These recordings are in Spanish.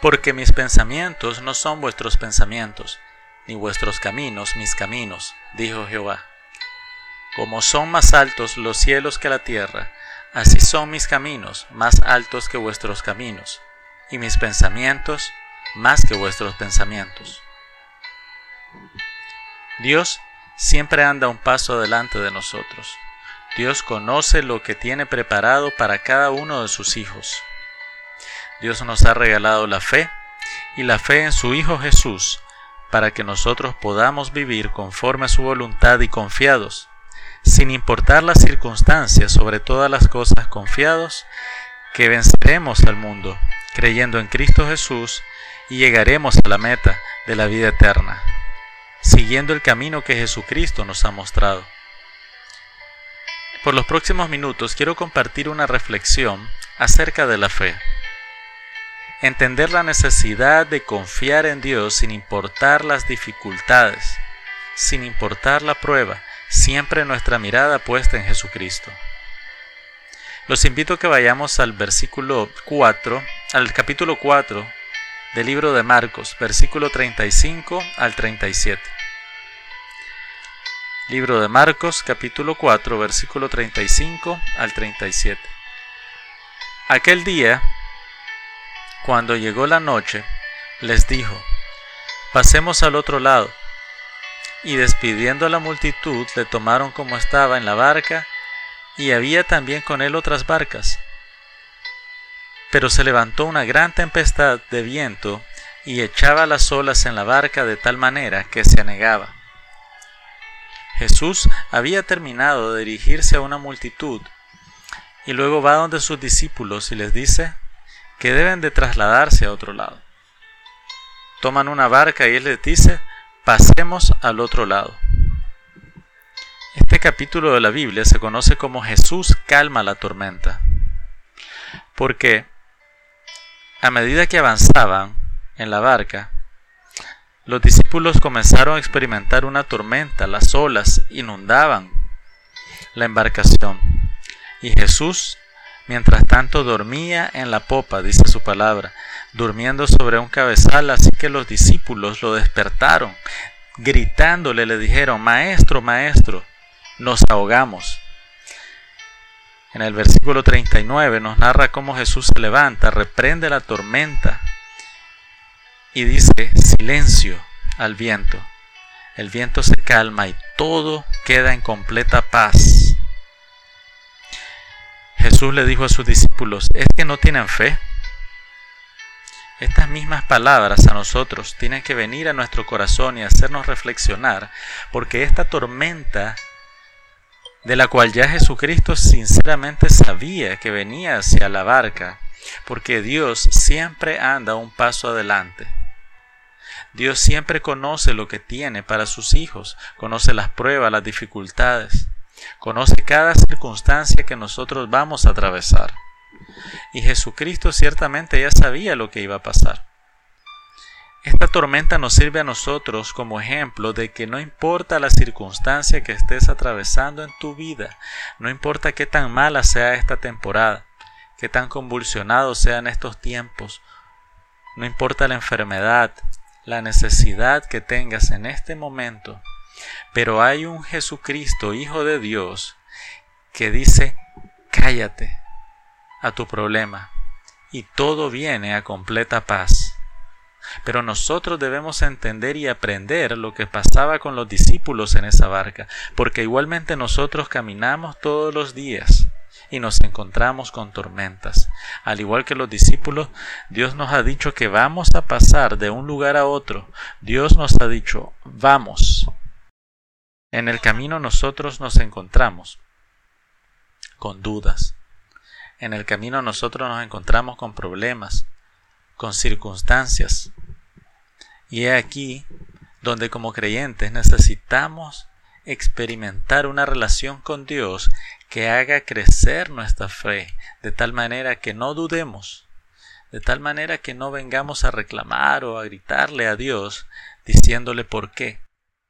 Porque mis pensamientos no son vuestros pensamientos, ni vuestros caminos mis caminos, dijo Jehová. Como son más altos los cielos que la tierra, así son mis caminos más altos que vuestros caminos, y mis pensamientos más que vuestros pensamientos. Dios siempre anda un paso delante de nosotros. Dios conoce lo que tiene preparado para cada uno de sus hijos. Dios nos ha regalado la fe y la fe en su Hijo Jesús para que nosotros podamos vivir conforme a su voluntad y confiados, sin importar las circunstancias, sobre todas las cosas confiados, que venceremos al mundo, creyendo en Cristo Jesús y llegaremos a la meta de la vida eterna, siguiendo el camino que Jesucristo nos ha mostrado. Por los próximos minutos quiero compartir una reflexión acerca de la fe. Entender la necesidad de confiar en Dios sin importar las dificultades, sin importar la prueba, siempre nuestra mirada puesta en Jesucristo. Los invito a que vayamos al versículo 4, al capítulo 4 del libro de Marcos, versículo 35 al 37. Libro de Marcos, capítulo 4, versículo 35 al 37. Aquel día, cuando llegó la noche, les dijo, pasemos al otro lado. Y despidiendo a la multitud, le tomaron como estaba en la barca, y había también con él otras barcas. Pero se levantó una gran tempestad de viento, y echaba las olas en la barca de tal manera que se anegaba. Jesús había terminado de dirigirse a una multitud, y luego va donde sus discípulos y les dice, que deben de trasladarse a otro lado. Toman una barca y él les dice, pasemos al otro lado. Este capítulo de la Biblia se conoce como Jesús calma la tormenta, porque a medida que avanzaban en la barca, los discípulos comenzaron a experimentar una tormenta, las olas inundaban la embarcación, y Jesús Mientras tanto dormía en la popa, dice su palabra, durmiendo sobre un cabezal, así que los discípulos lo despertaron, gritándole le dijeron, Maestro, Maestro, nos ahogamos. En el versículo 39 nos narra cómo Jesús se levanta, reprende la tormenta y dice, silencio al viento. El viento se calma y todo queda en completa paz. Jesús le dijo a sus discípulos, ¿es que no tienen fe? Estas mismas palabras a nosotros tienen que venir a nuestro corazón y hacernos reflexionar, porque esta tormenta de la cual ya Jesucristo sinceramente sabía que venía hacia la barca, porque Dios siempre anda un paso adelante. Dios siempre conoce lo que tiene para sus hijos, conoce las pruebas, las dificultades. Conoce cada circunstancia que nosotros vamos a atravesar. Y Jesucristo ciertamente ya sabía lo que iba a pasar. Esta tormenta nos sirve a nosotros como ejemplo de que no importa la circunstancia que estés atravesando en tu vida, no importa qué tan mala sea esta temporada, qué tan convulsionado sean estos tiempos, no importa la enfermedad, la necesidad que tengas en este momento, pero hay un Jesucristo, Hijo de Dios, que dice, cállate a tu problema y todo viene a completa paz. Pero nosotros debemos entender y aprender lo que pasaba con los discípulos en esa barca, porque igualmente nosotros caminamos todos los días y nos encontramos con tormentas. Al igual que los discípulos, Dios nos ha dicho que vamos a pasar de un lugar a otro. Dios nos ha dicho, vamos, en el camino nosotros nos encontramos con dudas. En el camino nosotros nos encontramos con problemas, con circunstancias. Y he aquí donde como creyentes necesitamos experimentar una relación con Dios que haga crecer nuestra fe, de tal manera que no dudemos, de tal manera que no vengamos a reclamar o a gritarle a Dios diciéndole por qué,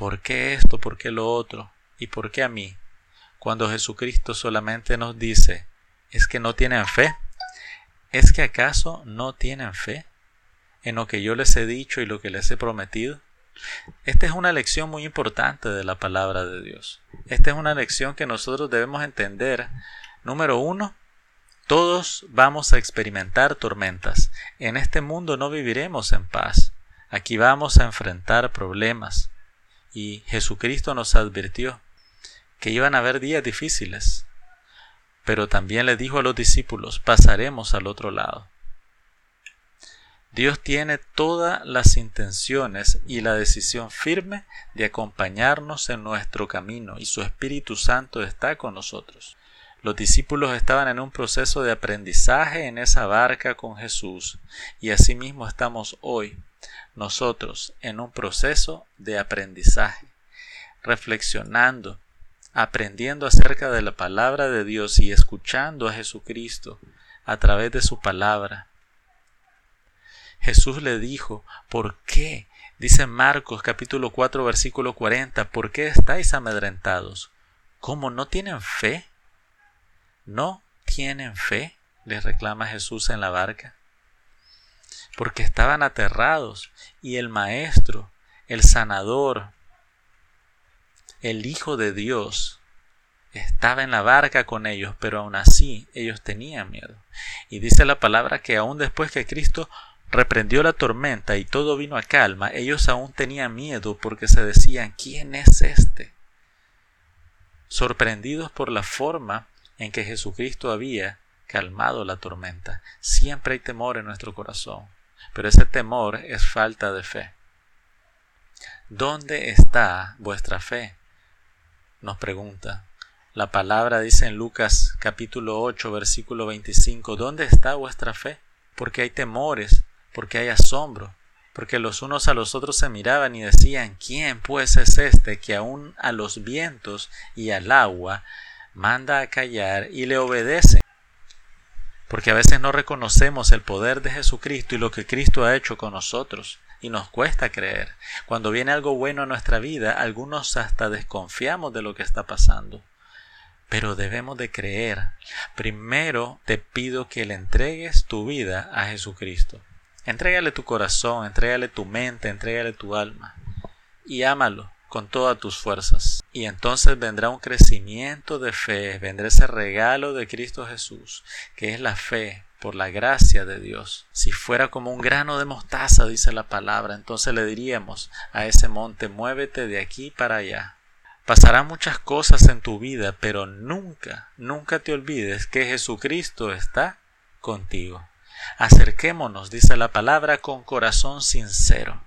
¿Por qué esto? ¿Por qué lo otro? ¿Y por qué a mí? Cuando Jesucristo solamente nos dice, ¿es que no tienen fe? ¿Es que acaso no tienen fe? en lo que yo les he dicho y lo que les he prometido? Esta es una lección muy importante de la palabra de Dios. Esta es una lección que nosotros debemos entender. Número uno, todos vamos a experimentar tormentas. En este mundo no viviremos en paz. Aquí vamos a enfrentar problemas. Y Jesucristo nos advirtió que iban a haber días difíciles. Pero también le dijo a los discípulos, pasaremos al otro lado. Dios tiene todas las intenciones y la decisión firme de acompañarnos en nuestro camino y su Espíritu Santo está con nosotros. Los discípulos estaban en un proceso de aprendizaje en esa barca con Jesús y asimismo estamos hoy nosotros en un proceso de aprendizaje, reflexionando, aprendiendo acerca de la palabra de Dios y escuchando a Jesucristo a través de su palabra Jesús le dijo, ¿por qué? Dice Marcos capítulo 4 versículo 40, ¿por qué estáis amedrentados? ¿Cómo no tienen fe? ¿No tienen fe? les reclama Jesús en la barca. Porque estaban aterrados y el Maestro, el Sanador, el Hijo de Dios, estaba en la barca con ellos, pero aún así ellos tenían miedo. Y dice la palabra que aún después que Cristo reprendió la tormenta y todo vino a calma, ellos aún tenían miedo porque se decían, ¿quién es este? Sorprendidos por la forma en que Jesucristo había calmado la tormenta. Siempre hay temor en nuestro corazón, pero ese temor es falta de fe. ¿Dónde está vuestra fe? Nos pregunta. La palabra dice en Lucas capítulo 8 versículo 25, ¿dónde está vuestra fe? Porque hay temores porque hay asombro, porque los unos a los otros se miraban y decían, ¿quién pues es este que aun a los vientos y al agua manda a callar y le obedece? Porque a veces no reconocemos el poder de Jesucristo y lo que Cristo ha hecho con nosotros, y nos cuesta creer. Cuando viene algo bueno a nuestra vida, algunos hasta desconfiamos de lo que está pasando. Pero debemos de creer. Primero te pido que le entregues tu vida a Jesucristo. Entrégale tu corazón, entrégale tu mente, entrégale tu alma y ámalo con todas tus fuerzas. Y entonces vendrá un crecimiento de fe, vendrá ese regalo de Cristo Jesús, que es la fe por la gracia de Dios. Si fuera como un grano de mostaza, dice la palabra, entonces le diríamos a ese monte, muévete de aquí para allá. Pasarán muchas cosas en tu vida, pero nunca, nunca te olvides que Jesucristo está contigo. Acerquémonos, dice la palabra, con corazón sincero,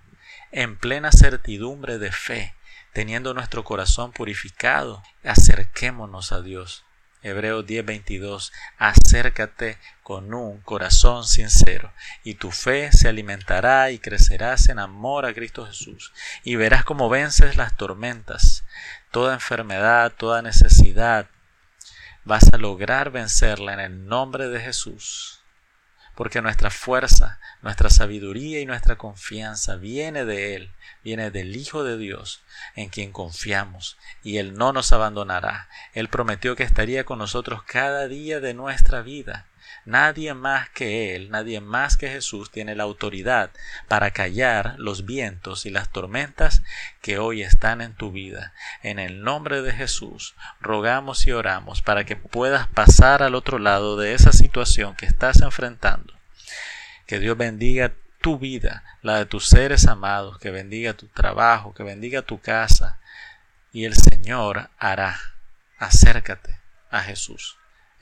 en plena certidumbre de fe, teniendo nuestro corazón purificado, acerquémonos a Dios. Hebreos 10:22, acércate con un corazón sincero, y tu fe se alimentará y crecerás en amor a Cristo Jesús, y verás cómo vences las tormentas, toda enfermedad, toda necesidad, vas a lograr vencerla en el nombre de Jesús porque nuestra fuerza, nuestra sabiduría y nuestra confianza viene de Él, viene del Hijo de Dios, en quien confiamos, y Él no nos abandonará. Él prometió que estaría con nosotros cada día de nuestra vida. Nadie más que Él, nadie más que Jesús tiene la autoridad para callar los vientos y las tormentas que hoy están en tu vida. En el nombre de Jesús, rogamos y oramos para que puedas pasar al otro lado de esa situación que estás enfrentando. Que Dios bendiga tu vida, la de tus seres amados, que bendiga tu trabajo, que bendiga tu casa. Y el Señor hará. Acércate a Jesús.